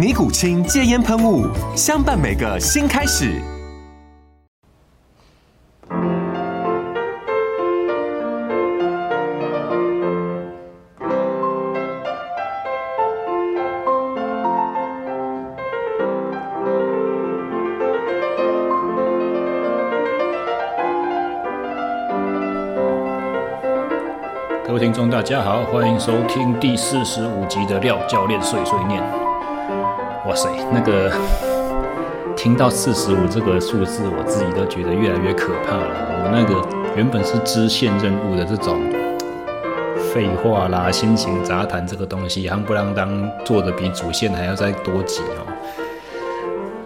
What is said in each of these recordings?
尼古清戒烟喷雾，相伴每个新开始。各位听众，大家好，欢迎收听第四十五集的廖教练碎碎念。哇塞，那个听到四十五这个数字，我自己都觉得越来越可怕了。我那个原本是支线任务的这种废话啦、心情杂谈这个东西，夯不啷当做的比主线还要再多几哦。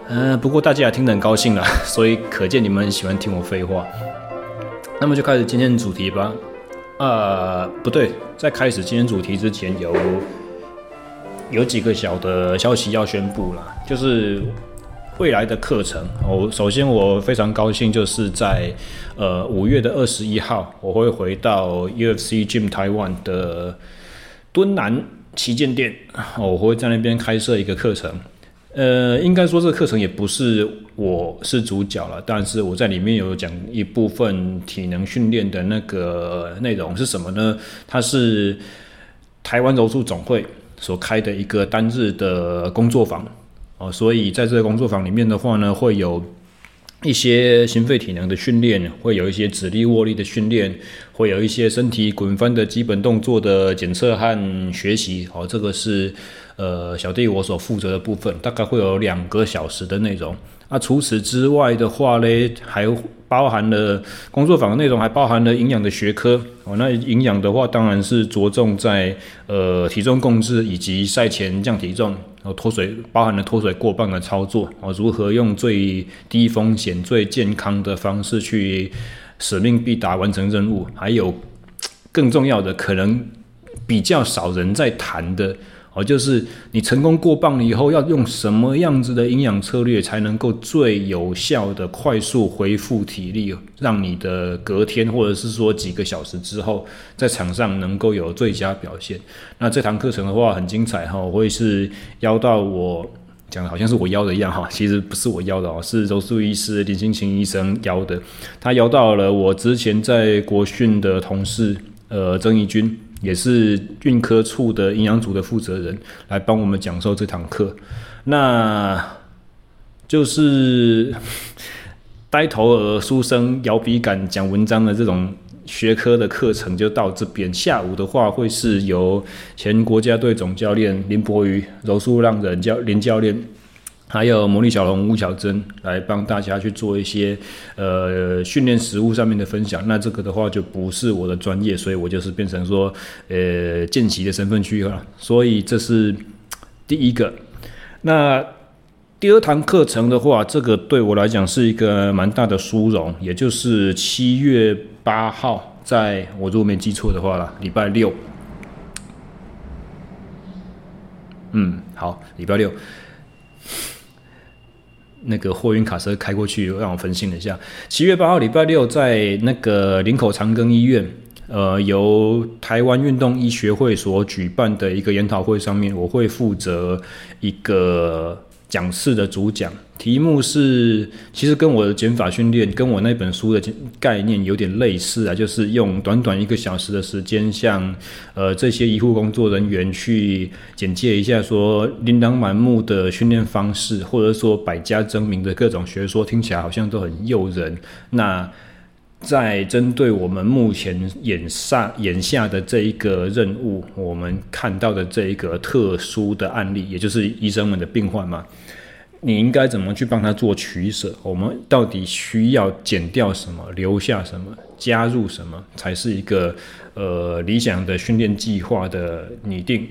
嗯、呃，不过大家也听得很高兴了，所以可见你们很喜欢听我废话。那么就开始今天的主题吧。啊、呃，不对，在开始今天主题之前有。有几个小的消息要宣布啦，就是未来的课程。我首先我非常高兴，就是在呃五月的二十一号，我会回到 UFC Gym 台湾的敦南旗舰店，我会在那边开设一个课程。呃，应该说这个课程也不是我是主角了，但是我在里面有讲一部分体能训练的那个内容是什么呢？它是台湾柔术总会。所开的一个单日的工作坊。哦，所以在这个工作坊里面的话呢，会有一些心肺体能的训练，会有一些指力握力的训练，会有一些身体滚翻的基本动作的检测和学习哦。这个是呃小弟我所负责的部分，大概会有两个小时的内容。那除此之外的话呢，还包含了工作坊的内容，还包含了营养的学科哦。那营养的话，当然是着重在呃体重控制以及赛前降体重，然后脱水，包含了脱水过磅的操作哦。如何用最低风险、最健康的方式去使命必达完成任务？还有更重要的，可能比较少人在谈的。哦，就是你成功过磅了以后，要用什么样子的营养策略才能够最有效的快速恢复体力，让你的隔天或者是说几个小时之后在场上能够有最佳表现。那这堂课程的话很精彩哈，我会是邀到我讲的好像是我邀的一样哈，其实不是我邀的哦，是柔术医师林心晴医生邀的，他邀到了我之前在国训的同事呃曾怡君。也是运科处的营养组的负责人来帮我们讲授这堂课，那就是 呆头鹅、书生摇笔杆讲文章的这种学科的课程就到这边。下午的话会是由前国家队总教练林博宇、柔术浪人教林教练。还有魔力小龙吴晓珍来帮大家去做一些呃训练食物上面的分享。那这个的话就不是我的专业，所以我就是变成说呃见习的身份去了。所以这是第一个。那第二堂课程的话，这个对我来讲是一个蛮大的殊荣，也就是七月八号，在我如果没记错的话啦，礼拜六。嗯，好，礼拜六。那个货运卡车开过去，让我分心了一下。七月八号礼拜六，在那个林口长庚医院，呃，由台湾运动医学会所举办的一个研讨会上面，我会负责一个讲师的主讲，题目是，其实跟我的减法训练，跟我那本书的概念有点类似啊，就是用短短一个小时的时间，向呃这些医护工作人员去简介一下，说琳琅满目的训练方式，或者说百家争鸣的各种学说，听起来好像都很诱人。那在针对我们目前眼上眼下的这一个任务，我们看到的这一个特殊的案例，也就是医生们的病患嘛。你应该怎么去帮他做取舍？我们到底需要减掉什么，留下什么，加入什么，才是一个呃理想的训练计划的拟定？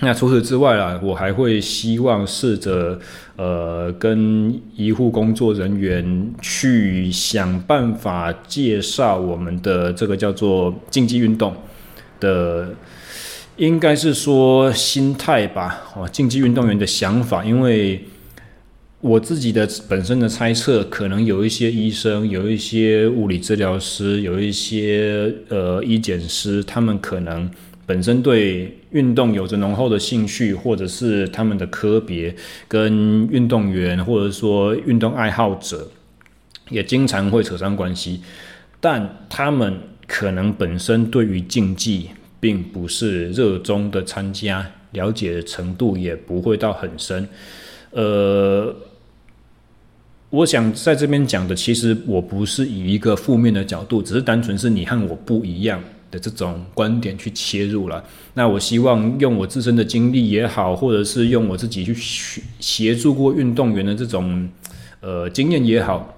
那除此之外啊，我还会希望试着呃跟医护工作人员去想办法介绍我们的这个叫做竞技运动的，应该是说心态吧，哦，竞技运动员的想法，因为。我自己的本身的猜测，可能有一些医生，有一些物理治疗师，有一些呃医检师，他们可能本身对运动有着浓厚的兴趣，或者是他们的科别跟运动员，或者说运动爱好者，也经常会扯上关系，但他们可能本身对于竞技并不是热衷的参加，了解的程度也不会到很深，呃。我想在这边讲的，其实我不是以一个负面的角度，只是单纯是你和我不一样的这种观点去切入了。那我希望用我自身的经历也好，或者是用我自己去协助过运动员的这种呃经验也好，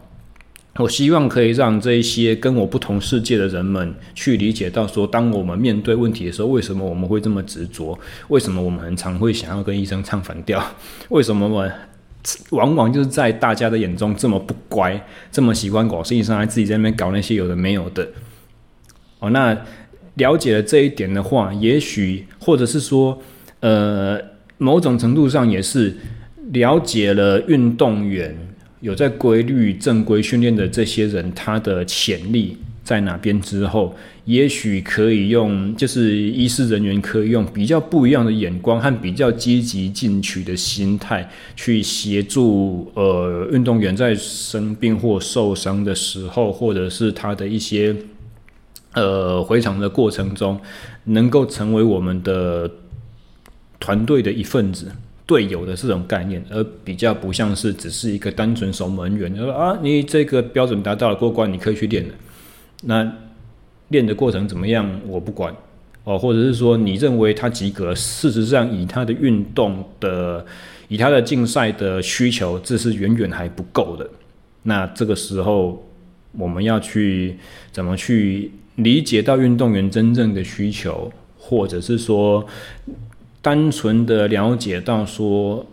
我希望可以让这一些跟我不同世界的人们去理解到，说当我们面对问题的时候，为什么我们会这么执着？为什么我们很常会想要跟医生唱反调？为什么我？往往就是在大家的眼中这么不乖，这么喜欢搞，实际上还自己在那边搞那些有的没有的。哦，那了解了这一点的话，也许或者是说，呃，某种程度上也是了解了运动员有在规律正规训练的这些人，他的潜力。在哪边之后，也许可以用，就是医师人员可以用比较不一样的眼光和比较积极进取的心态去协助呃运动员在生病或受伤的时候，或者是他的一些呃回场的过程中，能够成为我们的团队的一份子、队友的这种概念，而比较不像是只是一个单纯守门员，说啊，你这个标准达到了过关，你可以去练了。那练的过程怎么样？我不管哦，或者是说你认为他及格，事实上以他的运动的，以他的竞赛的需求，这是远远还不够的。那这个时候，我们要去怎么去理解到运动员真正的需求，或者是说单纯的了解到说，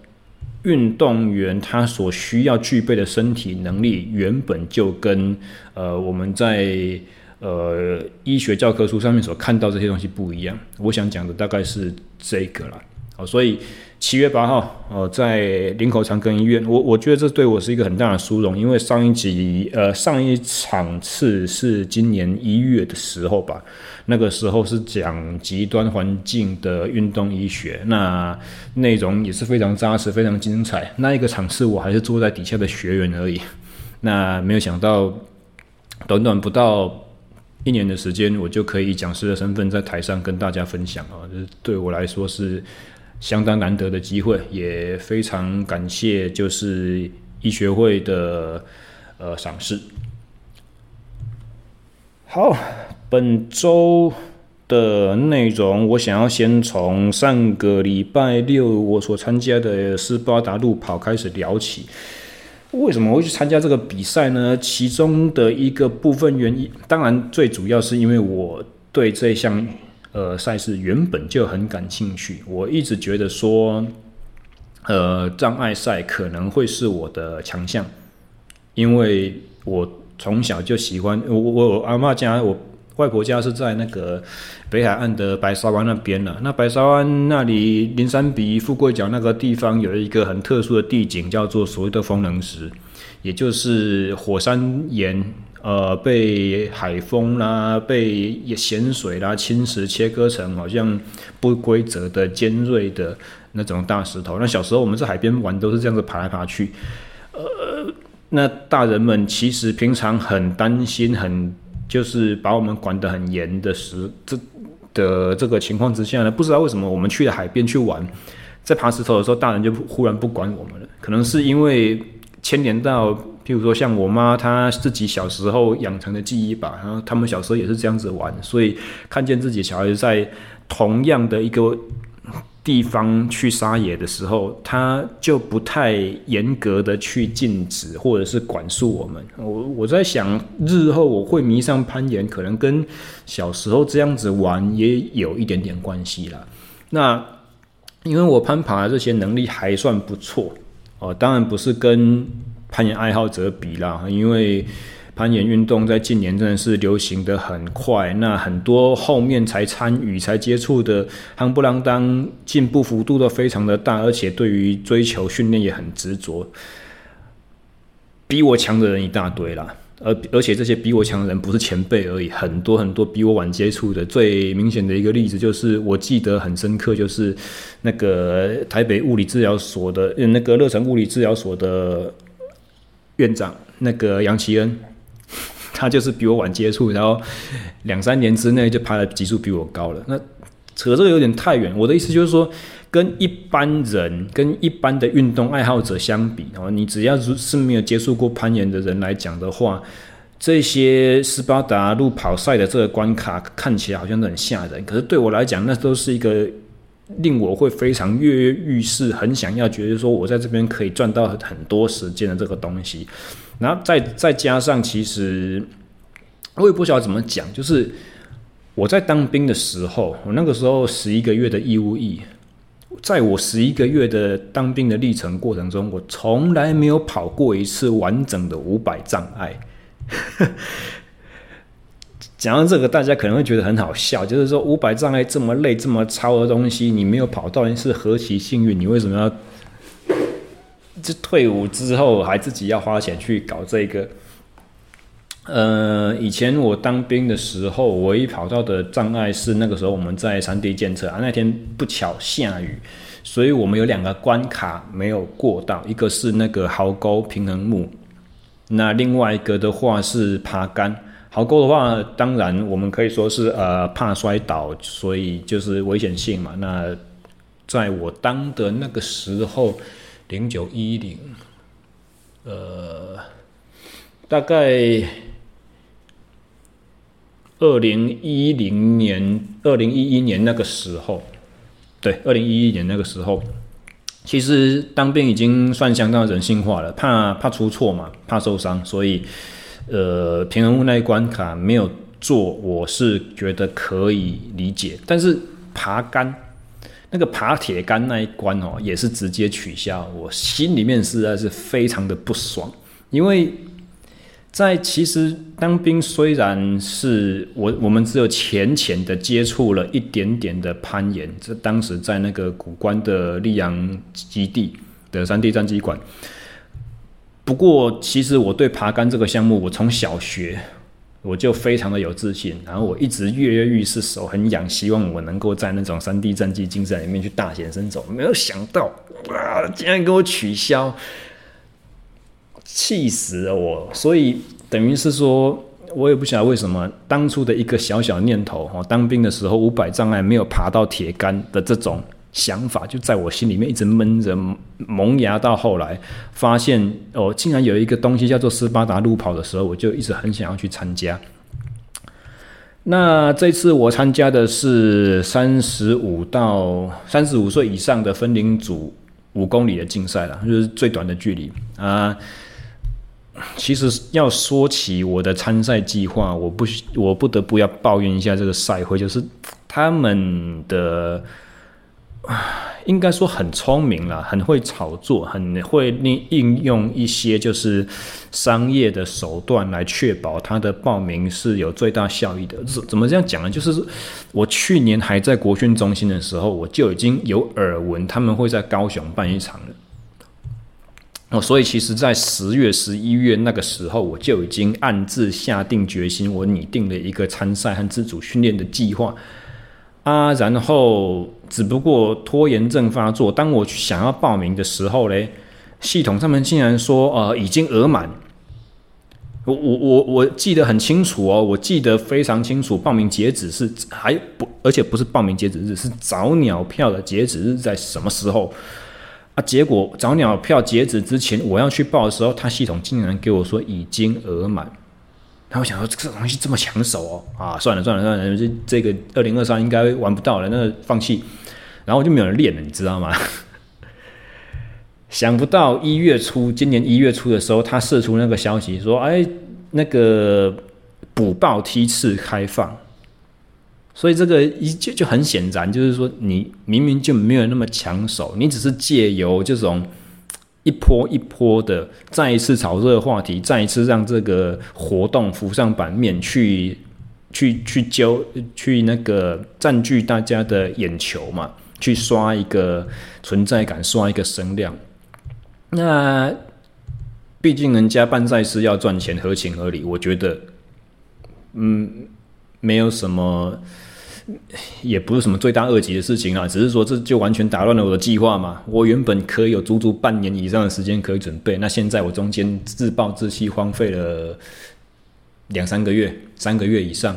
运动员他所需要具备的身体能力，原本就跟呃我们在呃医学教科书上面所看到这些东西不一样。我想讲的大概是这个了。好，所以七月八号，呃，在林口长庚医院，我我觉得这对我是一个很大的殊荣，因为上一集呃上一场次是今年一月的时候吧。那个时候是讲极端环境的运动医学，那内容也是非常扎实、非常精彩。那一个场次我还是坐在底下的学员而已。那没有想到，短短不到一年的时间，我就可以讲师的身份在台上跟大家分享啊，这对我来说是相当难得的机会，也非常感谢就是医学会的呃赏识。好。本周的内容，我想要先从上个礼拜六我所参加的斯巴达路跑开始聊起。为什么会去参加这个比赛呢？其中的一个部分原因，当然最主要是因为我对这项呃赛事原本就很感兴趣。我一直觉得说，呃，障碍赛可能会是我的强项，因为我从小就喜欢我我我阿嬷家我。外婆家是在那个北海岸的白沙湾那边了。那白沙湾那里，林山鼻、富贵角那个地方有一个很特殊的地景，叫做所谓的风棱石，也就是火山岩，呃，被海风啦、被咸水啦侵蚀，切割成好像不规则的尖锐的那种大石头。那小时候我们在海边玩都是这样子爬来爬去，呃，那大人们其实平常很担心，很就是把我们管得很严的时这的这个情况之下呢，不知道为什么我们去了海边去玩，在爬石头的时候，大人就忽然不管我们了，可能是因为牵连到。譬如说，像我妈她自己小时候养成的记忆吧，然后他们小时候也是这样子玩，所以看见自己小孩在同样的一个地方去撒野的时候，他就不太严格的去禁止或者是管束我们。我我在想，日后我会迷上攀岩，可能跟小时候这样子玩也有一点点关系啦。那因为我攀爬这些能力还算不错哦，当然不是跟。攀岩爱好者比啦，因为攀岩运动在近年真的是流行的很快，那很多后面才参与、才接触的，夯不啷当进步幅度都非常的大，而且对于追求训练也很执着，比我强的人一大堆啦。而而且这些比我强的人不是前辈而已，很多很多比我晚接触的。最明显的一个例子就是，我记得很深刻，就是那个台北物理治疗所的那个乐成物理治疗所的。院长那个杨奇恩，他就是比我晚接触，然后两三年之内就爬的级数比我高了。那扯这个有点太远，我的意思就是说，跟一般人、跟一般的运动爱好者相比，哦，你只要是没有接触过攀岩的人来讲的话，这些斯巴达路跑赛的这个关卡看起来好像都很吓人，可是对我来讲，那都是一个。令我会非常跃跃欲试，很想要觉得说我在这边可以赚到很多时间的这个东西，然后再再加上，其实我也不晓得怎么讲，就是我在当兵的时候，我那个时候十一个月的义务役，在我十一个月的当兵的历程过程中，我从来没有跑过一次完整的五百障碍。讲到这个，大家可能会觉得很好笑，就是说五百障碍这么累、这么糙的东西，你没有跑到，你是何其幸运！你为什么要这退伍之后还自己要花钱去搞这个？呃，以前我当兵的时候，唯一跑到的障碍是那个时候我们在山地检测啊，那天不巧下雨，所以我们有两个关卡没有过到，一个是那个壕沟平衡木，那另外一个的话是爬杆。壕沟的话，当然我们可以说是呃怕摔倒，所以就是危险性嘛。那在我当的那个时候，零九一零，呃，大概二零一零年、二零一一年那个时候，对，二零一一年那个时候，其实当兵已经算相当人性化了，怕怕出错嘛，怕受伤，所以。呃，平衡木那一关卡没有做，我是觉得可以理解。但是爬杆那个爬铁杆那一关哦，也是直接取消，我心里面实在是非常的不爽。因为在其实当兵虽然是我 我们只有浅浅的接触了一点点的攀岩，这当时在那个古关的溧阳基地的山地战机馆。不过，其实我对爬杆这个项目，我从小学我就非常的有自信，然后我一直跃跃欲试，手很痒，希望我能够在那种山地战绩竞赛里面去大显身手。没有想到，哇，竟然给我取消，气死了我！所以等于是说，我也不晓得为什么当初的一个小小念头，哈，当兵的时候五百障碍没有爬到铁杆的这种。想法就在我心里面一直闷着，萌芽到后来发现哦，竟然有一个东西叫做斯巴达路跑的时候，我就一直很想要去参加。那这次我参加的是三十五到三十五岁以上的分龄组五公里的竞赛了，就是最短的距离啊。其实要说起我的参赛计划，我不我不得不要抱怨一下这个赛会，就是他们的。应该说很聪明啦，很会炒作，很会利应用一些就是商业的手段来确保他的报名是有最大效益的。怎怎么这样讲呢？就是我去年还在国训中心的时候，我就已经有耳闻他们会在高雄办一场了。哦，所以其实，在十月、十一月那个时候，我就已经暗自下定决心，我拟定了一个参赛和自主训练的计划。啊，然后只不过拖延症发作，当我想要报名的时候嘞，系统上面竟然说呃已经额满。我我我我记得很清楚哦，我记得非常清楚，报名截止是还不，而且不是报名截止日，是早鸟票的截止日在什么时候啊？结果早鸟票截止之前，我要去报的时候，他系统竟然给我说已经额满。然后想说，这个东西这么抢手哦，啊，算了算了算了，这这个二零二三应该玩不到了，那放弃。然后我就没有人练了，你知道吗？想不到一月初，今年一月初的时候，他释出那个消息说：“哎，那个补报梯次开放。”所以这个一就就很显然，就是说你明明就没有那么抢手，你只是借由这种一波一波的再一次炒热话题，再一次让这个活动浮上版面，去去去揪去那个占据大家的眼球嘛，去刷一个存在感，刷一个声量。那毕竟人家办赛事要赚钱，合情合理。我觉得，嗯，没有什么，也不是什么罪大恶极的事情啊。只是说，这就完全打乱了我的计划嘛。我原本可以有足足半年以上的时间可以准备，那现在我中间自暴自弃，荒废了两三个月，三个月以上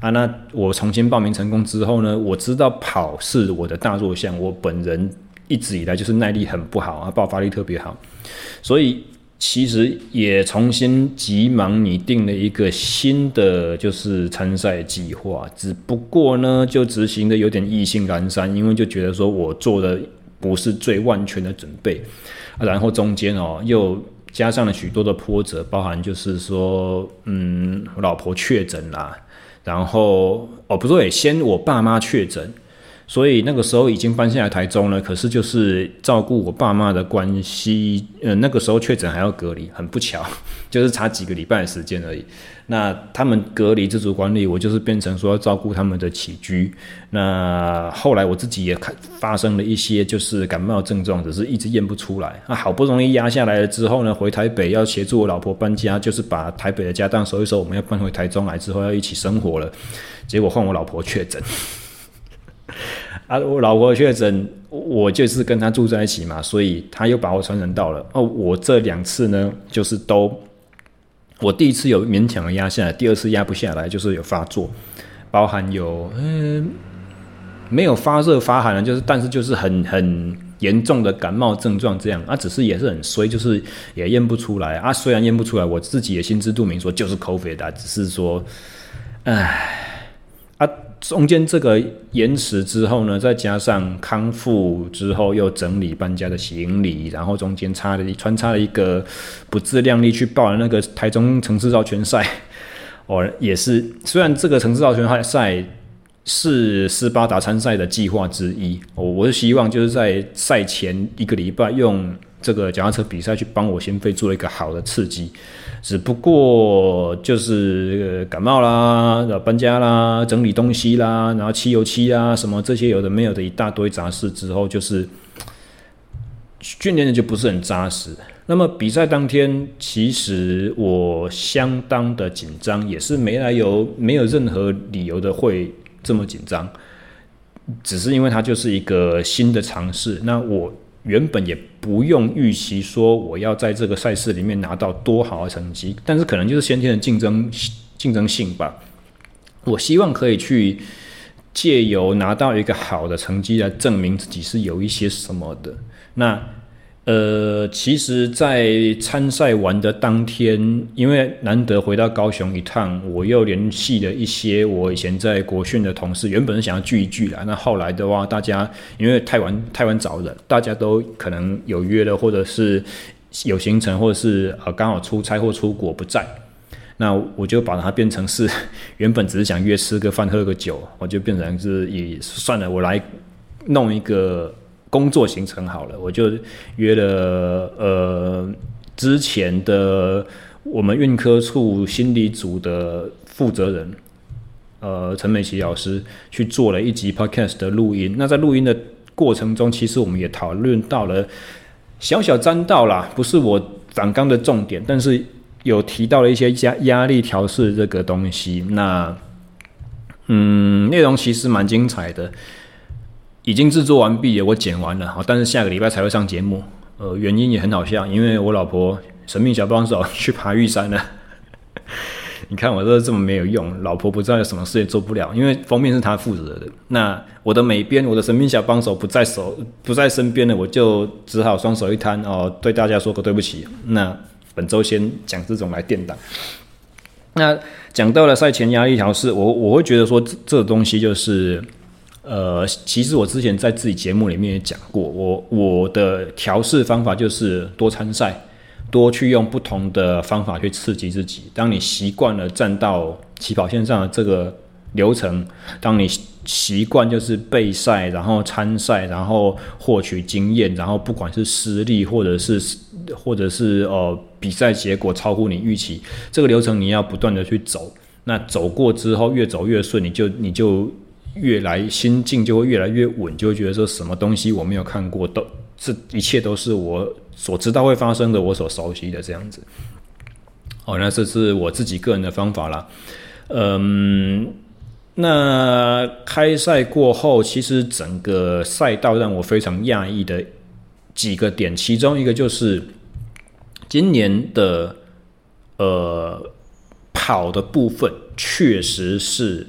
啊。那我重新报名成功之后呢，我知道跑是我的大弱项，我本人。一直以来就是耐力很不好啊，爆发力特别好，所以其实也重新急忙拟定了一个新的就是参赛计划，只不过呢就执行的有点意兴阑珊，因为就觉得说我做的不是最万全的准备，然后中间哦又加上了许多的波折，包含就是说嗯我老婆确诊啦，然后哦不对，先我爸妈确诊。所以那个时候已经搬下来台中了，可是就是照顾我爸妈的关系，呃，那个时候确诊还要隔离，很不巧，就是差几个礼拜的时间而已。那他们隔离自主管理，我就是变成说要照顾他们的起居。那后来我自己也开发生了一些就是感冒症状，只是一直验不出来。那好不容易压下来了之后呢，回台北要协助我老婆搬家，就是把台北的家当收一收，我们要搬回台中来之后要一起生活了。结果换我老婆确诊。啊，我老婆确诊，我就是跟她住在一起嘛，所以她又把我传染到了。哦，我这两次呢，就是都，我第一次有勉强压下来，第二次压不下来，就是有发作，包含有嗯，没有发热发寒的，就是但是就是很很严重的感冒症状这样。啊，只是也是很衰，就是也验不出来。啊，虽然验不出来，我自己也心知肚明，说就是 COVID 的，只是说，唉。啊中间这个延迟之后呢，再加上康复之后又整理搬家的行李，然后中间插了穿插了一个不自量力去报了那个台中城市绕圈赛，哦，也是虽然这个城市绕圈赛是斯巴达参赛的计划之一，我我是希望就是在赛前一个礼拜用这个脚踏车比赛去帮我心肺做了一个好的刺激。只不过就是感冒啦，搬家啦，整理东西啦，然后漆油漆啊，什么这些有的没有的一大堆杂事之后，就是训练的就不是很扎实。那么比赛当天，其实我相当的紧张，也是没来由，没有任何理由的会这么紧张，只是因为它就是一个新的尝试。那我。原本也不用预期说我要在这个赛事里面拿到多好的成绩，但是可能就是先天的竞争竞争性吧。我希望可以去借由拿到一个好的成绩来证明自己是有一些什么的。那。呃，其实，在参赛完的当天，因为难得回到高雄一趟，我又联系了一些我以前在国训的同事，原本是想要聚一聚啦。那后来的话，大家因为太晚太晚找人，大家都可能有约了，或者是有行程，或者是呃刚好出差或出国不在。那我就把它变成是 原本只是想约吃个饭喝个酒，我就变成是以算了，我来弄一个。工作行程好了，我就约了呃之前的我们运科处心理组的负责人，呃陈美琪老师去做了一集 podcast 的录音。那在录音的过程中，其实我们也讨论到了小小沾到啦，不是我访纲的重点，但是有提到了一些压压力调试这个东西。那嗯，内容其实蛮精彩的，已经制作完毕了，我剪完了，好，但是下个礼拜才会上节目。呃，原因也很好笑，因为我老婆神秘小帮手去爬玉山了。你看我这这么没有用，老婆不知道有什么事也做不了，因为封面是她负责的。那我的美编，我的神秘小帮手不在手，不在身边了，我就只好双手一摊哦，对大家说个对不起。那本周先讲这种来垫档。那讲到了赛前压力调试，我我会觉得说这这东西就是，呃，其实我之前在自己节目里面也讲过，我我的调试方法就是多参赛。多去用不同的方法去刺激自己。当你习惯了站到起跑线上的这个流程，当你习惯就是备赛，然后参赛，然后获取经验，然后不管是失利或者是或者是呃比赛结果超乎你预期，这个流程你要不断的去走。那走过之后越走越顺，你就你就越来心境就会越来越稳，就会觉得说什么东西我没有看过，都这一切都是我。所知道会发生的，我所熟悉的这样子，哦，那这是我自己个人的方法啦。嗯，那开赛过后，其实整个赛道让我非常讶异的几个点，其中一个就是今年的呃跑的部分，确实是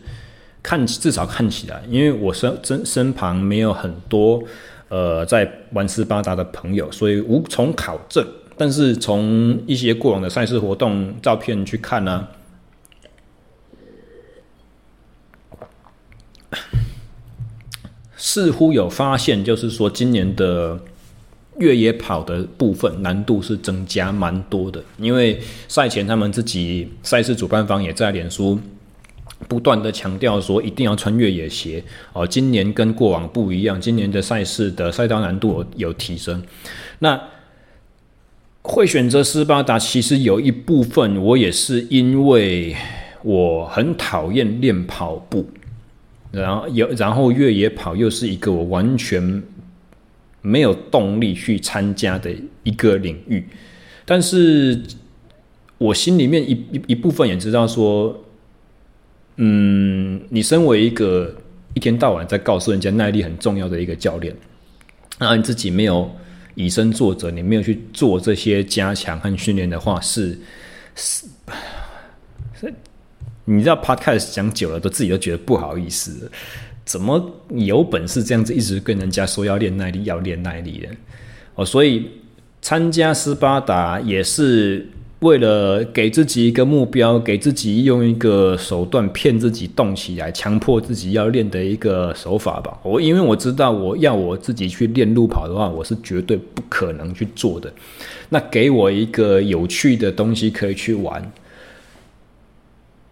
看至少看起来，因为我身身身旁没有很多。呃，在玩斯巴达的朋友，所以无从考证。但是从一些过往的赛事活动照片去看呢，似乎有发现，就是说今年的越野跑的部分难度是增加蛮多的。因为赛前他们自己赛事主办方也在脸书。不断的强调说一定要穿越野鞋哦，今年跟过往不一样，今年的赛事的赛道难度有提升。那会选择斯巴达，其实有一部分我也是因为我很讨厌练跑步，然后有然后越野跑又是一个我完全没有动力去参加的一个领域，但是我心里面一一一部分也知道说。嗯，你身为一个一天到晚在告诉人家耐力很重要的一个教练，那你自己没有以身作则，你没有去做这些加强和训练的话，是是是，你知道 Podcast 讲久了，都自己都觉得不好意思，怎么有本事这样子一直跟人家说要练耐力，要练耐力的？哦，所以参加斯巴达也是。为了给自己一个目标，给自己用一个手段骗自己动起来，强迫自己要练的一个手法吧。我因为我知道，我要我自己去练路跑的话，我是绝对不可能去做的。那给我一个有趣的东西可以去玩，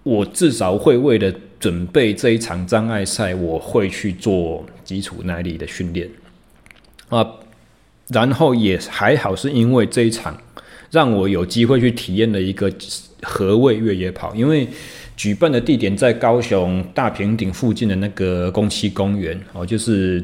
我至少会为了准备这一场障碍赛，我会去做基础耐力的训练啊。然后也还好，是因为这一场。让我有机会去体验了一个何谓越野跑，因为举办的地点在高雄大平顶附近的那个公七公园哦，就是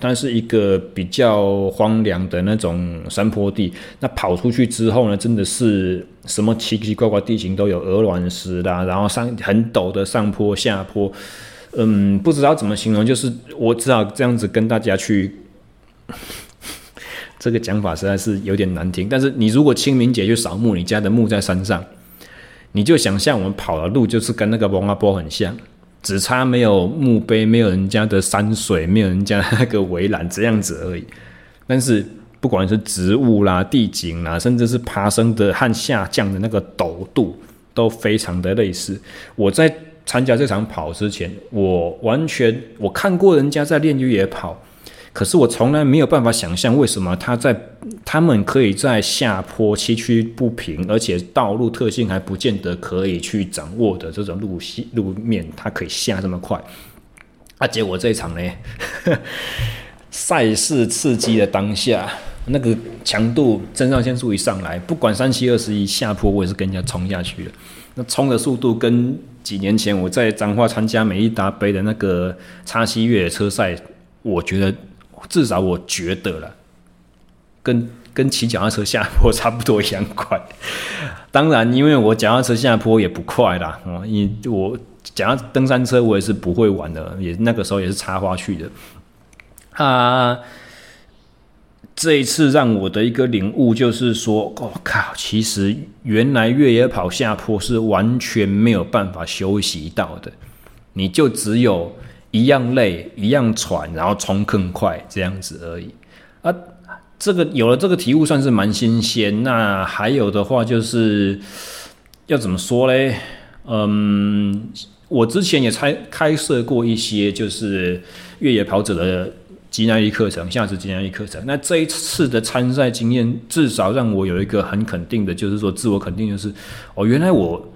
它是一个比较荒凉的那种山坡地。那跑出去之后呢，真的是什么奇奇怪怪地形都有，鹅卵石啦，然后上很陡的上坡下坡，嗯，不知道怎么形容，就是我只好这样子跟大家去。这个讲法实在是有点难听，但是你如果清明节去扫墓，你家的墓在山上，你就想象我们跑的路就是跟那个王阿波很像，只差没有墓碑，没有人家的山水，没有人家那个围栏这样子而已。但是不管是植物啦、地景啦，甚至是爬升的和下降的那个陡度，都非常的类似。我在参加这场跑之前，我完全我看过人家在练越野跑。可是我从来没有办法想象，为什么他在他们可以在下坡崎岖不平，而且道路特性还不见得可以去掌握的这种路路面，它可以下这么快。啊，结果这一场呢，赛事刺激的当下，那个强度，肾上腺素一上来，不管三七二十一下坡，我也是跟人家冲下去了。那冲的速度跟几年前我在彰化参加美利达杯的那个叉西越野车赛，我觉得。至少我觉得了，跟跟骑脚踏车下坡差不多一样快。当然，因为我脚踏车下坡也不快啦，哦，因我讲到登山车，我也是不会玩的，也那个时候也是插花去的。啊，这一次让我的一个领悟就是说，我、靠，其实原来越野跑下坡是完全没有办法休息到的，你就只有一样累，一样喘，然后冲更快这样子而已。啊，这个有了这个题目算是蛮新鲜。那还有的话就是要怎么说嘞？嗯。我之前也开开设过一些就是越野跑者的肌耐力课程，下肢肌耐力课程。那这一次的参赛经验，至少让我有一个很肯定的，就是说自我肯定，就是哦，原来我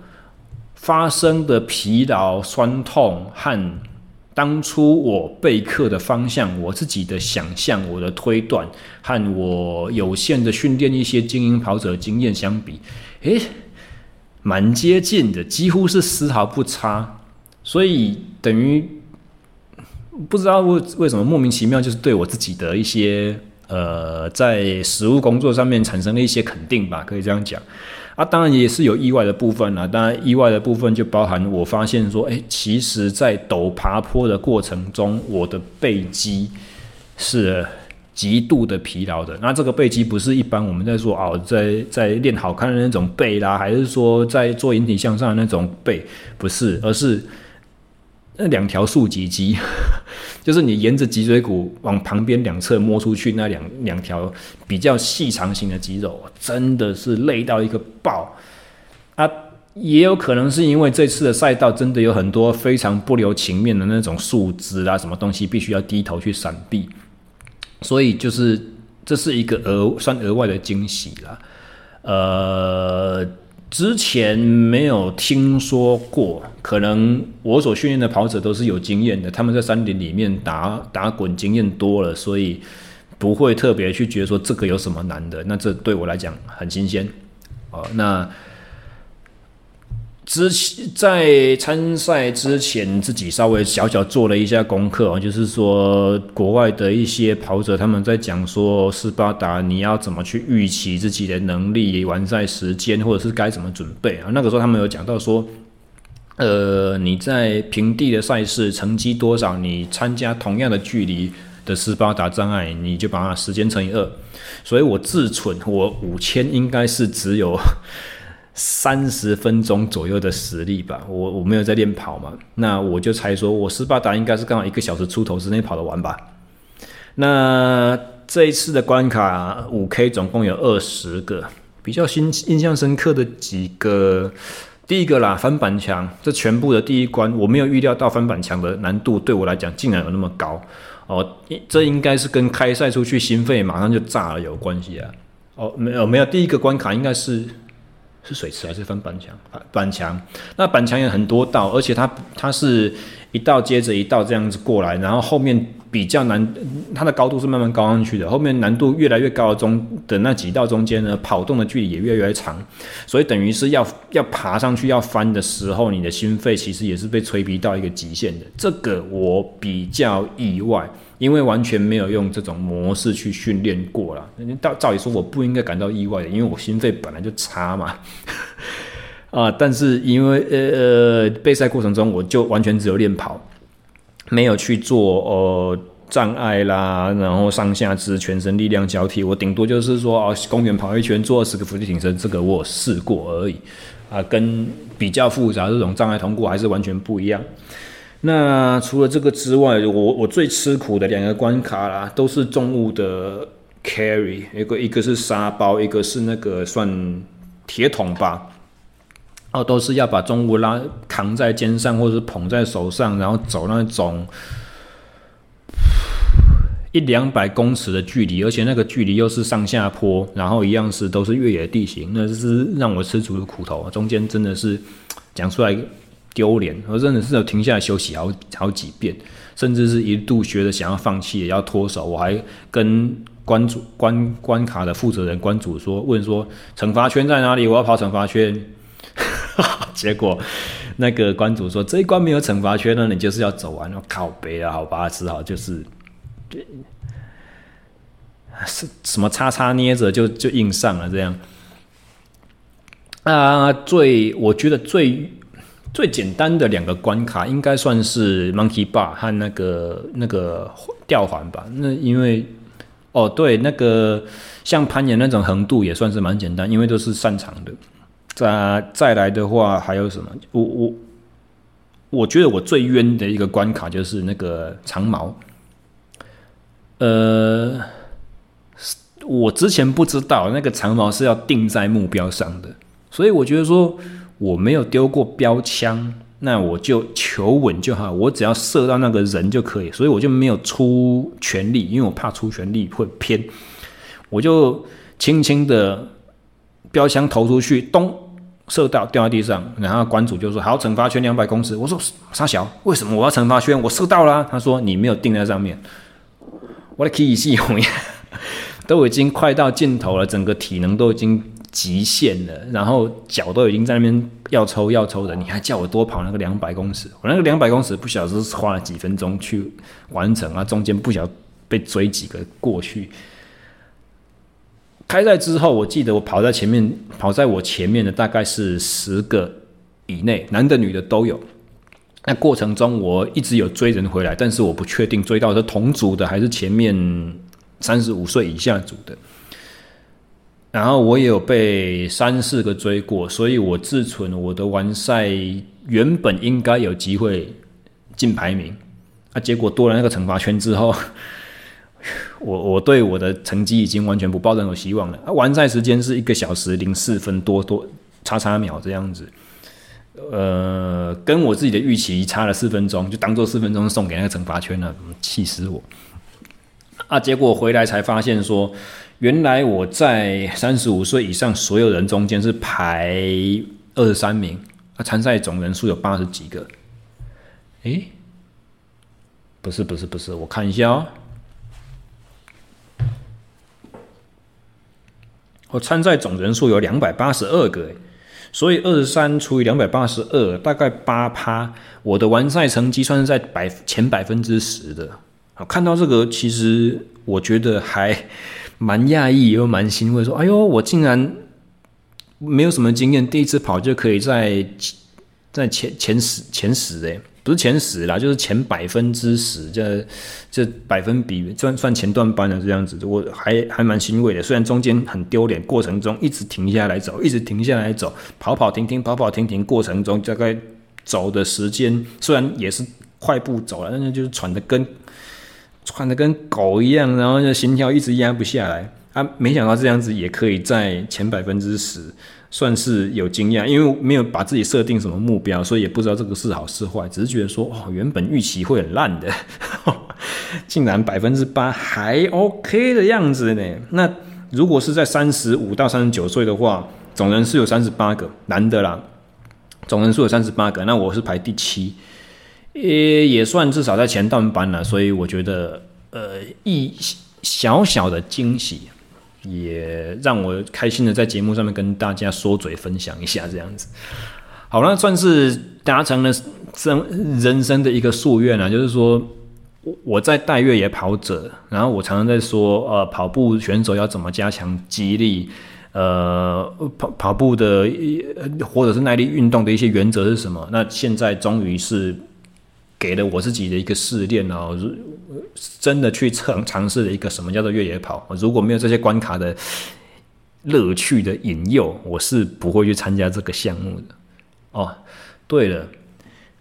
发生的疲劳、酸痛和当初我备课的方向、我自己的想象、我的推断和我有限的训练一些精英跑者经验相比，诶，蛮接近的，几乎是丝毫不差。所以等于不知道为为什么莫名其妙，就是对我自己的一些呃，在实务工作上面产生了一些肯定吧，可以这样讲。啊，当然也是有意外的部分啦。当然，意外的部分就包含我发现说，哎，其实，在陡爬坡的过程中，我的背肌是极度的疲劳的。那这个背肌不是一般我们在说哦，在在练好看的那种背啦，还是说在做引体向上的那种背？不是，而是。那两条竖脊肌，就是你沿着脊椎骨往旁边两侧摸出去那两两条比较细长型的肌肉，真的是累到一个爆啊！也有可能是因为这次的赛道真的有很多非常不留情面的那种树枝啊，什么东西必须要低头去闪避，所以就是这是一个额算额外的惊喜啦，呃。之前没有听说过，可能我所训练的跑者都是有经验的，他们在山顶里面打打滚经验多了，所以不会特别去觉得说这个有什么难的。那这对我来讲很新鲜，哦，那。之前在参赛之前，自己稍微小小做了一下功课，就是说国外的一些跑者他们在讲说斯巴达你要怎么去预期自己的能力、完赛时间，或者是该怎么准备啊？那个时候他们有讲到说，呃，你在平地的赛事成绩多少，你参加同样的距离的斯巴达障碍，你就把它时间乘以二。所以我自忖我五千应该是只有。三十分钟左右的实力吧，我我没有在练跑嘛，那我就猜说，我斯巴达应该是刚好一个小时出头之内跑得完吧。那这一次的关卡五 K 总共有二十个，比较新印象深刻的几个，第一个啦，翻板墙，这全部的第一关，我没有预料到翻板墙的难度对我来讲竟然有那么高哦，这应该是跟开赛出去心肺马上就炸了有关系啊。哦，没有没有，第一个关卡应该是。是水池还是翻板墙？板墙，那板墙有很多道，而且它它是一道接着一道这样子过来，然后后面比较难，它的高度是慢慢高上去的，后面难度越来越高的中的那几道中间呢，跑动的距离也越来越长，所以等于是要要爬上去要翻的时候，你的心肺其实也是被催逼到一个极限的，这个我比较意外。因为完全没有用这种模式去训练过了，照照理说我不应该感到意外的，因为我心肺本来就差嘛，啊，但是因为呃呃备赛过程中我就完全只有练跑，没有去做呃障碍啦，然后上下肢全身力量交替，我顶多就是说啊公园跑一圈做二十个伏地挺身，这个我试过而已，啊，跟比较复杂这种障碍通过还是完全不一样。那除了这个之外，我我最吃苦的两个关卡啦，都是重物的 carry，一个一个是沙包，一个是那个算铁桶吧，哦，都是要把重物拉扛在肩上或者是捧在手上，然后走那种一两百公尺的距离，而且那个距离又是上下坡，然后一样是都是越野地形，那是让我吃足了苦头，中间真的是讲出来。丢脸！我真的是有停下来休息好好几遍，甚至是一度觉得想要放弃，也要脱手。我还跟关主关关卡的负责人关主说，问说惩罚圈在哪里？我要跑惩罚圈。结果那个关主说，这一关没有惩罚圈呢，你就是要走完。我靠北啊，好吧，只好就是是什么叉叉捏着就就硬上了这样。啊，最我觉得最。最简单的两个关卡应该算是 Monkey Bar 和那个那个吊环吧。那因为哦对，那个像攀岩那种横渡也算是蛮简单，因为都是擅长的。再再来的话还有什么？我我我觉得我最冤的一个关卡就是那个长矛。呃，我之前不知道那个长矛是要定在目标上的，所以我觉得说。我没有丢过标枪，那我就求稳就好，我只要射到那个人就可以，所以我就没有出全力，因为我怕出全力会偏，我就轻轻的标枪投出去，咚，射到掉在地上，然后馆主就说：“好，惩罚圈两百公尺。”我说：“傻小，为什么我要惩罚圈？我射到了。”他说：“你没有定在上面。”我的体系都已经快到尽头了，整个体能都已经。极限了，然后脚都已经在那边要抽要抽的，你还叫我多跑那个两百公尺？我那个两百公尺不晓得是花了几分钟去完成啊，中间不晓得被追几个过去。开赛之后，我记得我跑在前面，跑在我前面的大概是十个以内，男的女的都有。那过程中我一直有追人回来，但是我不确定追到是同组的还是前面三十五岁以下组的。然后我也有被三四个追过，所以我自存我的完赛原本应该有机会进排名，啊，结果多了那个惩罚圈之后，我我对我的成绩已经完全不抱任何希望了。啊，完赛时间是一个小时零四分多多叉叉秒这样子，呃，跟我自己的预期差了四分钟，就当做四分钟送给那个惩罚圈了，气死我！啊，结果回来才发现说。原来我在三十五岁以上所有人中间是排二十三名，啊，参赛总人数有八十几个。诶，不是不是不是，我看一下哦。我参赛总人数有两百八十二个，所以二十三除以两百八十二，大概八趴。我的完赛成绩算是在百前百分之十的。好，看到这个，其实我觉得还。蛮讶异又蛮欣慰，说：“哎呦，我竟然没有什么经验，第一次跑就可以在在前前十前十诶，不是前十啦，就是前百分之十，这这百分比算算前段班的这样子，我还还蛮欣慰的。虽然中间很丢脸，过程中一直停下来走，一直停下来走，跑跑停停，跑跑停停，过程中大概走的时间虽然也是快步走了，但是就是喘的跟。”喘得跟狗一样，然后就心跳一直压不下来啊！没想到这样子也可以在前百分之十，算是有惊讶。因为没有把自己设定什么目标，所以也不知道这个是好是坏，只是觉得说哦，原本预期会很烂的，竟然百分之八还 OK 的样子呢。那如果是在三十五到三十九岁的话，总人数有三十八个男的啦，总人数有三十八个，那我是排第七。也也算至少在前段班了，所以我觉得，呃，一小小的惊喜，也让我开心的在节目上面跟大家说嘴分享一下这样子。好，那算是达成了生人生的一个夙愿了，就是说我在带越野跑者，然后我常常在说，呃，跑步选手要怎么加强肌力，呃，跑跑步的或者是耐力运动的一些原则是什么？那现在终于是。给了我自己的一个试炼哦，真的去尝尝试了一个什么叫做越野跑。如果没有这些关卡的乐趣的引诱，我是不会去参加这个项目的。哦，对了，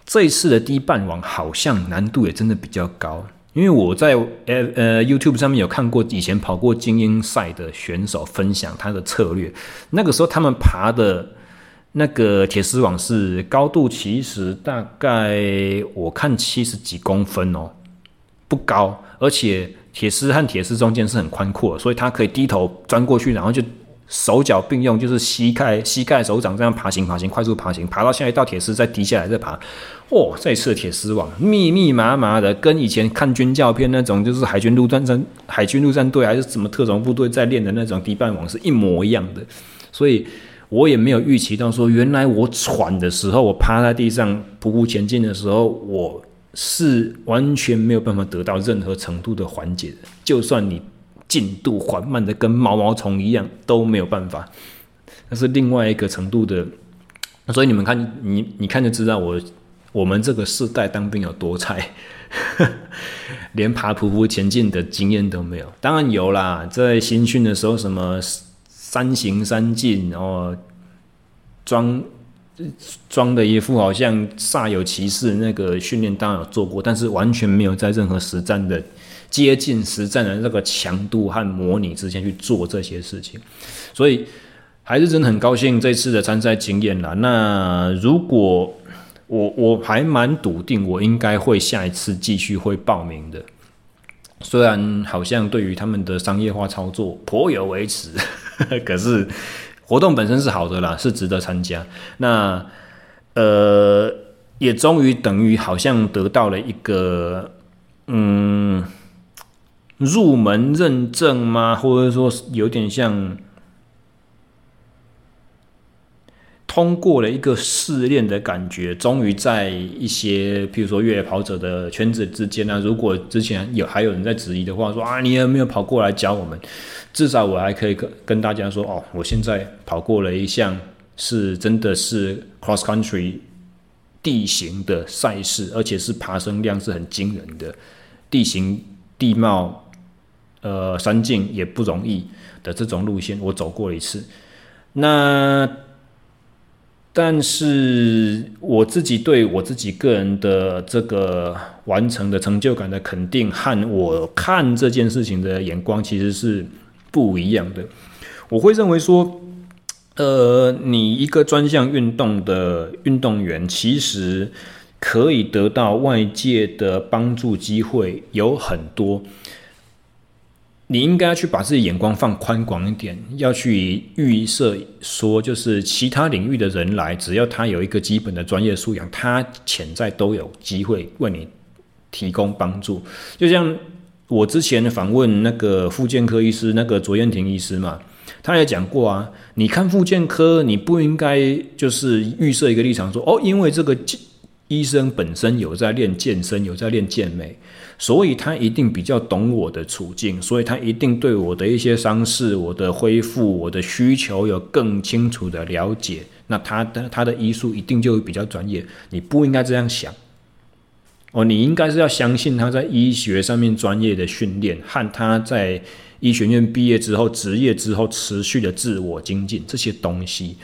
这一次的低半网好像难度也真的比较高，因为我在呃呃 YouTube 上面有看过以前跑过精英赛的选手分享他的策略，那个时候他们爬的。那个铁丝网是高度，其实大概我看七十几公分哦，不高，而且铁丝和铁丝中间是很宽阔，所以它可以低头钻过去，然后就手脚并用，就是膝盖、膝盖、手掌这样爬行、爬行、快速爬行，爬到下一道铁丝再低下来再爬。哦，这次的铁丝网密密麻麻的，跟以前看军教片那种，就是海军陆战战、海军陆战队还是什么特种部队在练的那种低半网是一模一样的，所以。我也没有预期到说，原来我喘的时候，我趴在地上匍匐前进的时候，我是完全没有办法得到任何程度的缓解的。就算你进度缓慢的跟毛毛虫一样，都没有办法。那是另外一个程度的所以你们看，你你看就知道我我们这个世代当兵有多菜，连爬匍匐前进的经验都没有。当然有啦，在新训的时候，什么三行三进，然后装装的一副好像煞有其事，那个训练当然有做过，但是完全没有在任何实战的接近实战的那个强度和模拟之间去做这些事情，所以。还是真的很高兴这次的参赛经验啦。那如果我我还蛮笃定，我应该会下一次继续会报名的。虽然好像对于他们的商业化操作颇有微词，可是活动本身是好的啦，是值得参加。那呃，也终于等于好像得到了一个嗯入门认证吗？或者说有点像。通过了一个试炼的感觉，终于在一些，譬如说越野跑者的圈子之间呢、如果之前有还有人在质疑的话，说啊，你有没有跑过来教我们？至少我还可以跟跟大家说，哦，我现在跑过了一项是真的是 cross country 地形的赛事，而且是爬升量是很惊人的，地形地貌，呃，山境也不容易的这种路线，我走过了一次，那。但是我自己对我自己个人的这个完成的成就感的肯定，和我看这件事情的眼光其实是不一样的。我会认为说，呃，你一个专项运动的运动员，其实可以得到外界的帮助机会有很多。你应该去把自己眼光放宽广一点，要去预设说，就是其他领域的人来，只要他有一个基本的专业素养，他潜在都有机会为你提供帮助。就像我之前访问那个复健科医师，那个卓彦廷医师嘛，他也讲过啊，你看复健科，你不应该就是预设一个立场说，哦，因为这个医生本身有在练健身，有在练健美。所以他一定比较懂我的处境，所以他一定对我的一些伤势、我的恢复、我的需求有更清楚的了解。那他的他的医术一定就会比较专业。你不应该这样想哦，你应该是要相信他在医学上面专业的训练和他在医学院毕业之后、职业之后持续的自我精进这些东西，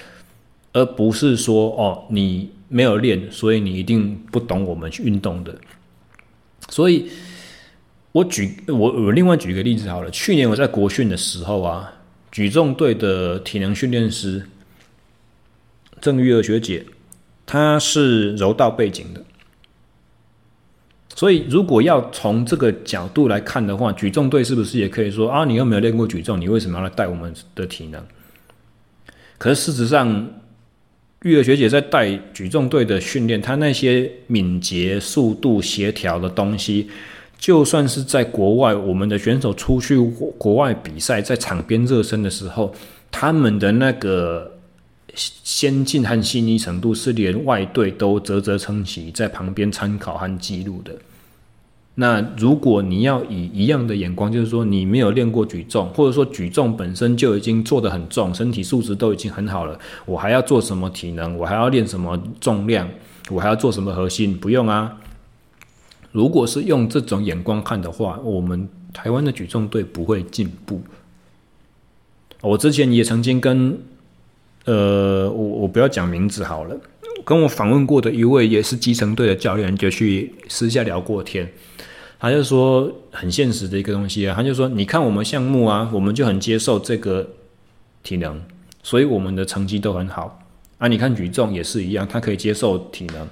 而不是说哦，你没有练，所以你一定不懂我们运动的。所以。我举我我另外举一个例子好了。去年我在国训的时候啊，举重队的体能训练师郑玉儿学姐，她是柔道背景的，所以如果要从这个角度来看的话，举重队是不是也可以说啊？你又没有练过举重，你为什么要来带我们的体能？可是事实上，玉儿学姐在带举重队的训练，她那些敏捷、速度、协调的东西。就算是在国外，我们的选手出去国外比赛，在场边热身的时候，他们的那个先进和细腻程度是连外队都啧啧称奇，在旁边参考和记录的。那如果你要以一样的眼光，就是说你没有练过举重，或者说举重本身就已经做得很重，身体素质都已经很好了，我还要做什么体能？我还要练什么重量？我还要做什么核心？不用啊。如果是用这种眼光看的话，我们台湾的举重队不会进步。我之前也曾经跟，呃，我我不要讲名字好了，跟我访问过的一位也是基层队的教练，就去私下聊过天。他就说很现实的一个东西啊，他就说，你看我们项目啊，我们就很接受这个体能，所以我们的成绩都很好啊。你看举重也是一样，他可以接受体能，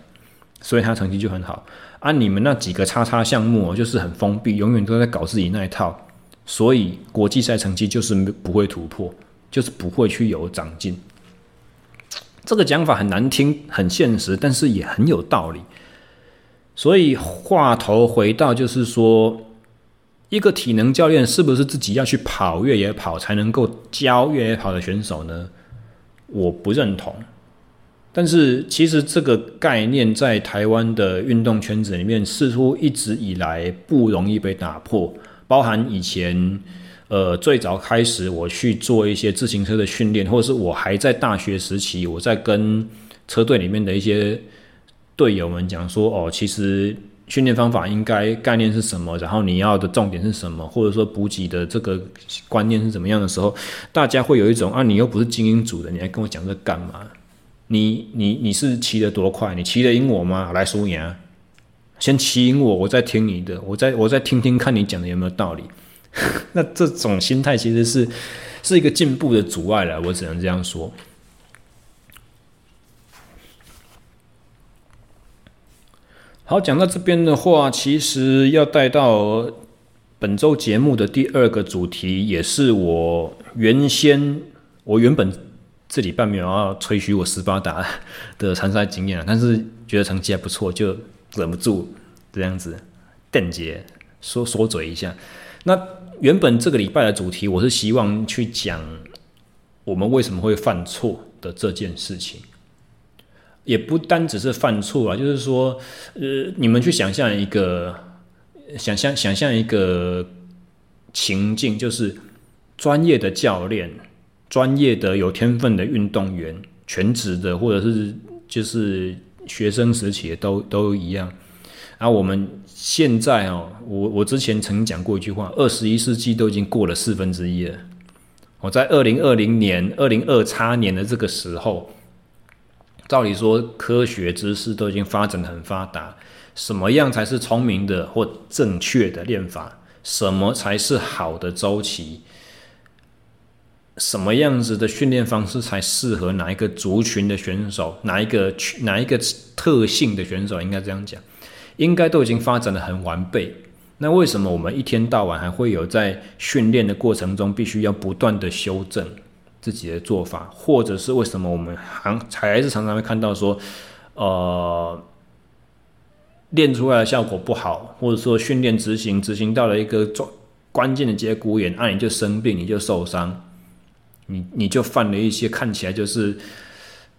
所以他成绩就很好。啊，你们那几个叉叉项目就是很封闭，永远都在搞自己那一套，所以国际赛成绩就是不会突破，就是不会去有长进。这个讲法很难听，很现实，但是也很有道理。所以话头回到，就是说，一个体能教练是不是自己要去跑越野跑才能够教越野跑的选手呢？我不认同。但是，其实这个概念在台湾的运动圈子里面，似乎一直以来不容易被打破。包含以前，呃，最早开始我去做一些自行车的训练，或者是我还在大学时期，我在跟车队里面的一些队友们讲说，哦，其实训练方法应该概念是什么，然后你要的重点是什么，或者说补给的这个观念是怎么样的时候，大家会有一种啊，你又不是精英组的，你还跟我讲这干嘛？你你你是骑得多快？你骑得赢我吗？来输赢，先骑赢我，我再听你的，我再我再听听看你讲的有没有道理。那这种心态其实是是一个进步的阻碍了，我只能这样说。好，讲到这边的话，其实要带到本周节目的第二个主题，也是我原先我原本这礼拜没有要吹嘘我斯巴达的参赛经验，但是觉得成绩还不错，就忍不住这样子电解说说嘴一下。那原本这个礼拜的主题，我是希望去讲我们为什么会犯错的这件事情，也不单只是犯错啊，就是说，呃，你们去想象一个，想象想象一个情境，就是专业的教练、专业的有天分的运动员、全职的或者是就是学生时期的都都一样。然后，我们现在哦，我我之前曾经讲过一句话，二十一世纪都已经过了四分之一了。我在二零二零年、二零二叉年的这个时候，照理说科学知识都已经发展的很发达，什么样才是聪明的或正确的练法？什么才是好的周期？什么样子的训练方式才适合哪一个族群的选手？哪一个哪一个特性的选手？应该这样讲。应该都已经发展的很完备，那为什么我们一天到晚还会有在训练的过程中必须要不断的修正自己的做法，或者是为什么我们还还是常常会看到说，呃，练出来的效果不好，或者说训练执行执行到了一个重关键的节骨眼，啊，你就生病，你就受伤，你你就犯了一些看起来就是。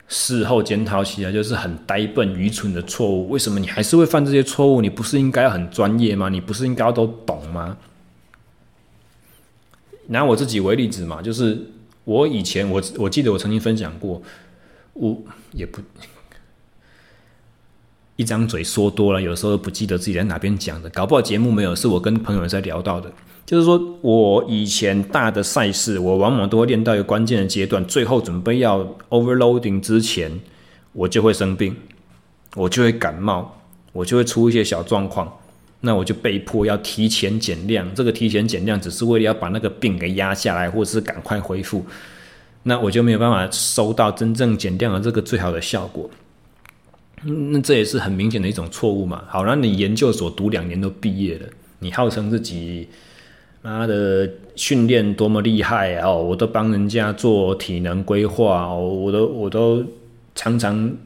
事后检讨起来就是很呆笨、愚蠢的错误。为什么你还是会犯这些错误？你不是应该很专业吗？你不是应该都懂吗？拿我自己为例子嘛，就是我以前我我记得我曾经分享过，我也不 一张嘴说多了，有时候不记得自己在哪边讲的，搞不好节目没有，是我跟朋友在聊到的。就是说，我以前大的赛事，我往往都会练到一个关键的阶段，最后准备要 overloading 之前，我就会生病，我就会感冒，我就会出一些小状况，那我就被迫要提前减量。这个提前减量只是为了要把那个病给压下来，或者是赶快恢复，那我就没有办法收到真正减量的这个最好的效果。那这也是很明显的一种错误嘛。好，那你研究所读两年都毕业了，你号称自己。他的训练多么厉害哦！我都帮人家做体能规划哦，我都我都常常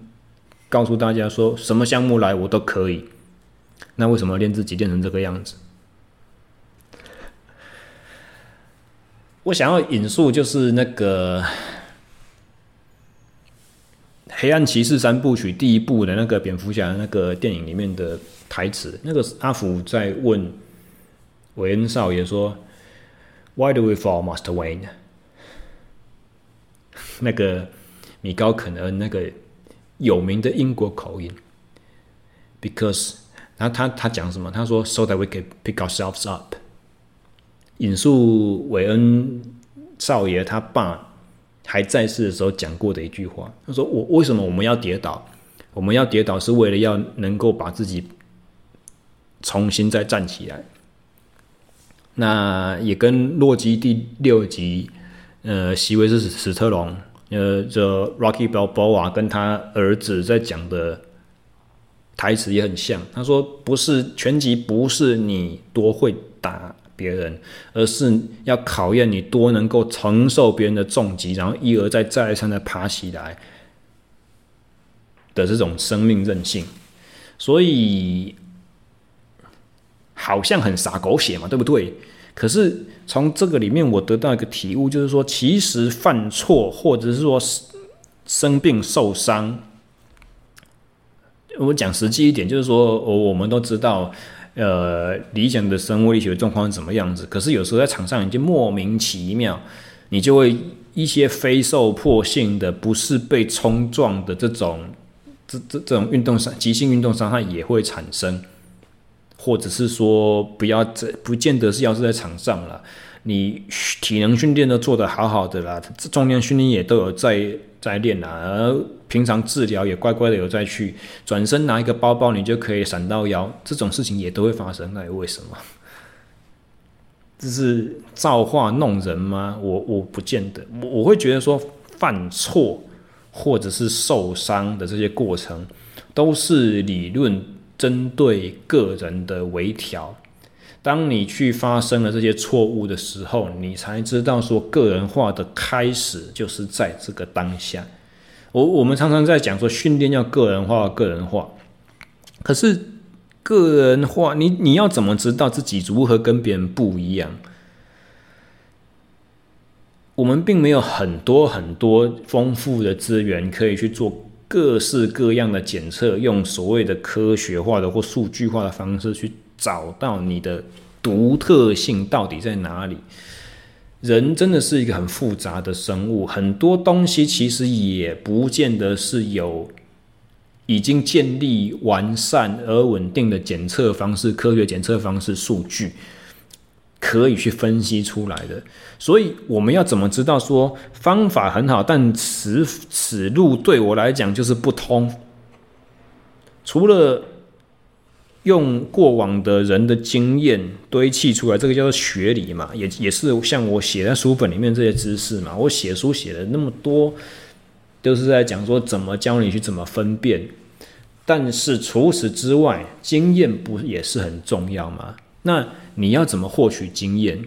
告诉大家说，什么项目来我都可以。那为什么练自己练成这个样子？我想要引述就是那个《黑暗骑士三部曲》第一部的那个蝙蝠侠那个电影里面的台词，那个阿福在问。韦恩少爷说：“Why do we fall, Master Wayne？” 那个米高肯恩那个有名的英国口音，Because，然后他他讲什么？他说：“So that we can pick ourselves up。”引述韦恩少爷他爸还在世的时候讲过的一句话。他说：“我为什么我们要跌倒？我们要跌倒是为了要能够把自己重新再站起来。”那也跟洛基第六集，呃，席维斯史特龙，呃，这 Rocky Balboa 跟他儿子在讲的台词也很像。他说：“不是拳击，不是你多会打别人，而是要考验你多能够承受别人的重击，然后一而再、再而三的爬起来的这种生命韧性。”所以。好像很洒狗血嘛，对不对？可是从这个里面，我得到一个体悟，就是说，其实犯错或者是说生病受伤，我讲实际一点，就是说，我我们都知道，呃，理想的生物力学状况是怎么样子。可是有时候在场上已经莫名其妙，你就会一些非受迫性的，不是被冲撞的这种这这这种运动伤急性运动伤害也会产生，或者是说不要这不见得是要是在场上了，你体能训练都做得好好的啦，重量训练也都有在在练啦，而平常治疗也乖乖的有在去，转身拿一个包包你就可以闪到腰，这种事情也都会发生，那为什么？这是造化弄人吗？我我不见得，我我会觉得说犯错或者是受伤的这些过程，都是理论针对个人的微调。当你去发生了这些错误的时候，你才知道说个人化的开始就是在这个当下。我我们常常在讲说训练要个人化，个人化，可是。个人化，你你要怎么知道自己如何跟别人不一样？我们并没有很多很多丰富的资源可以去做各式各样的检测，用所谓的科学化的或数据化的方式去找到你的独特性到底在哪里。人真的是一个很复杂的生物，很多东西其实也不见得是有。已经建立完善而稳定的检测方式、科学检测方式、数据可以去分析出来的。所以我们要怎么知道说方法很好，但此此路对我来讲就是不通？除了用过往的人的经验堆砌出来，这个叫做学理嘛，也也是像我写在书本里面这些知识嘛。我写书写了那么多，都是在讲说怎么教你去怎么分辨。但是除此之外，经验不也是很重要吗？那你要怎么获取经验？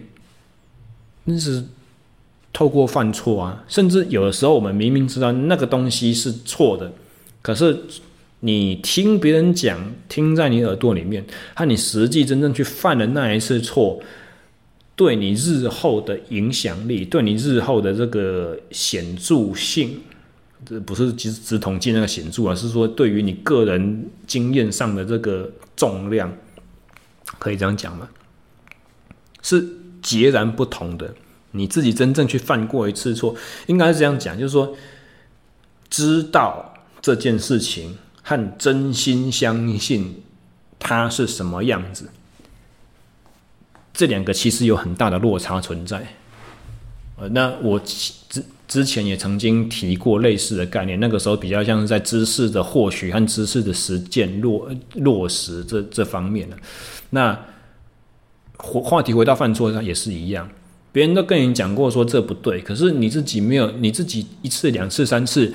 那是透过犯错啊。甚至有的时候，我们明明知道那个东西是错的，可是你听别人讲，听在你耳朵里面，和你实际真正去犯的那一次错，对你日后的影响力，对你日后的这个显著性。这不是只只统计那个显著，而是说对于你个人经验上的这个重量，可以这样讲吗？是截然不同的。你自己真正去犯过一次错，应该是这样讲，就是说，知道这件事情和真心相信它是什么样子，这两个其实有很大的落差存在。呃，那我之前也曾经提过类似的概念，那个时候比较像是在知识的获取和知识的实践落落实这这方面的。那话题回到犯错上也是一样，别人都跟你讲过说这不对，可是你自己没有，你自己一次两次三次，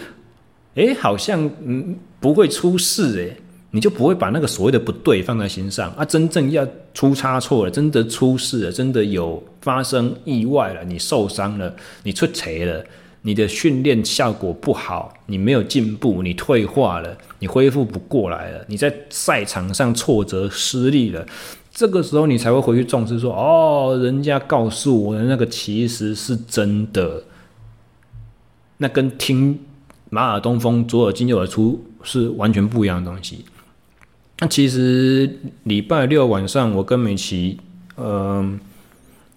诶，好像嗯不会出事诶。你就不会把那个所谓的不对放在心上啊！真正要出差错了，真的出事了，真的有发生意外了，你受伤了，你出错了，你的训练效果不好，你没有进步，你退化了，你恢复不过来了，你在赛场上挫折失利了，这个时候你才会回去重视说：哦，人家告诉我的那个其实是真的，那跟听马尔东风左耳进右耳出是完全不一样的东西。那其实礼拜六晚上，我跟美琪，嗯、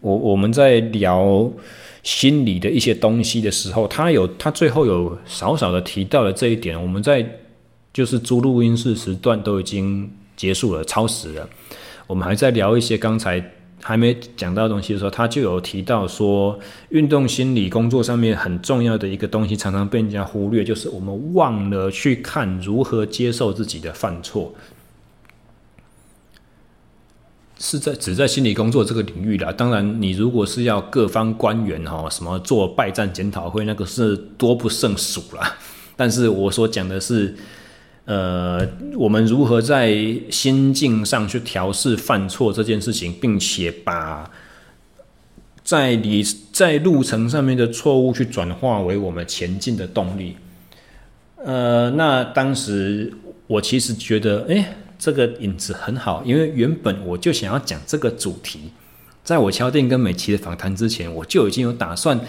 我我们在聊心理的一些东西的时候，他有他最后有少少的提到了这一点。我们在就是租录音室时段都已经结束了，超时了。我们还在聊一些刚才还没讲到的东西的时候，他就有提到说，运动心理工作上面很重要的一个东西，常常被人家忽略，就是我们忘了去看如何接受自己的犯错。是在只在心理工作这个领域啦。当然，你如果是要各方官员哈，什么做败战检讨会，那个是多不胜数啦。但是我所讲的是，呃，我们如何在心境上去调试犯错这件事情，并且把在你在路程上面的错误去转化为我们前进的动力。呃，那当时我其实觉得，哎。这个影子很好，因为原本我就想要讲这个主题，在我敲定跟美琪的访谈之前，我就已经有打算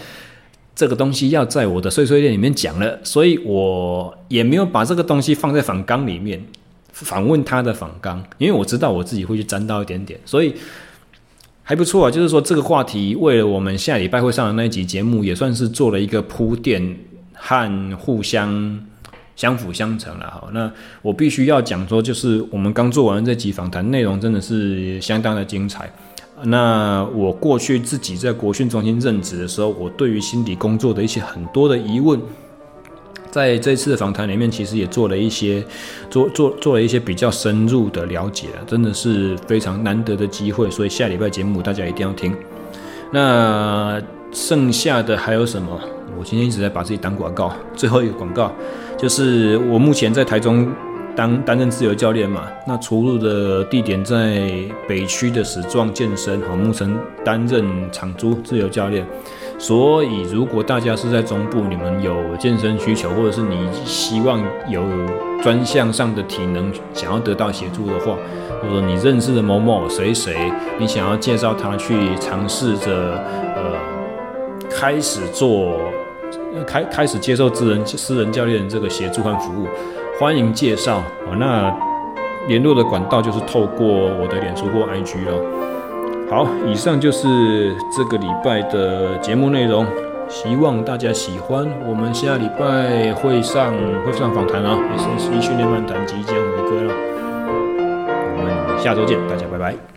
这个东西要在我的碎碎念里面讲了，所以我也没有把这个东西放在访纲里面访问他的访纲，因为我知道我自己会去沾到一点点，所以还不错啊。就是说这个话题，为了我们下礼拜会上的那一集节目，也算是做了一个铺垫和互相相辅相成了。好，那我必须要讲说，就是我们刚做完这集访谈，内容真的是相当的精彩。那我过去自己在国训中心任职的时候，我对于心理工作的一些很多的疑问，在这次的访谈里面，其实也做了一些做做做了一些比较深入的了解，真的是非常难得的机会。所以下礼拜节目大家一定要听。那剩下的还有什么？我今天一直在把自己当广告。最后一个广告就是我目前在台中。当担任自由教练嘛，那出入的地点在北区的史壮健身，好，目前担任场租自由教练。所以，如果大家是在中部，你们有健身需求，或者是你希望有专项上的体能想要得到协助的话，或者你认识的某某谁谁，你想要介绍他去尝试着呃开始做开开始接受私人私人教练这个协助和服务。欢迎介绍啊！那联络的管道就是透过我的脸书或 IG 了。好，以上就是这个礼拜的节目内容，希望大家喜欢。我们下礼拜会上会上访谈啊，也是 SC 训练漫谈即将回归了。我们下周见，大家拜拜。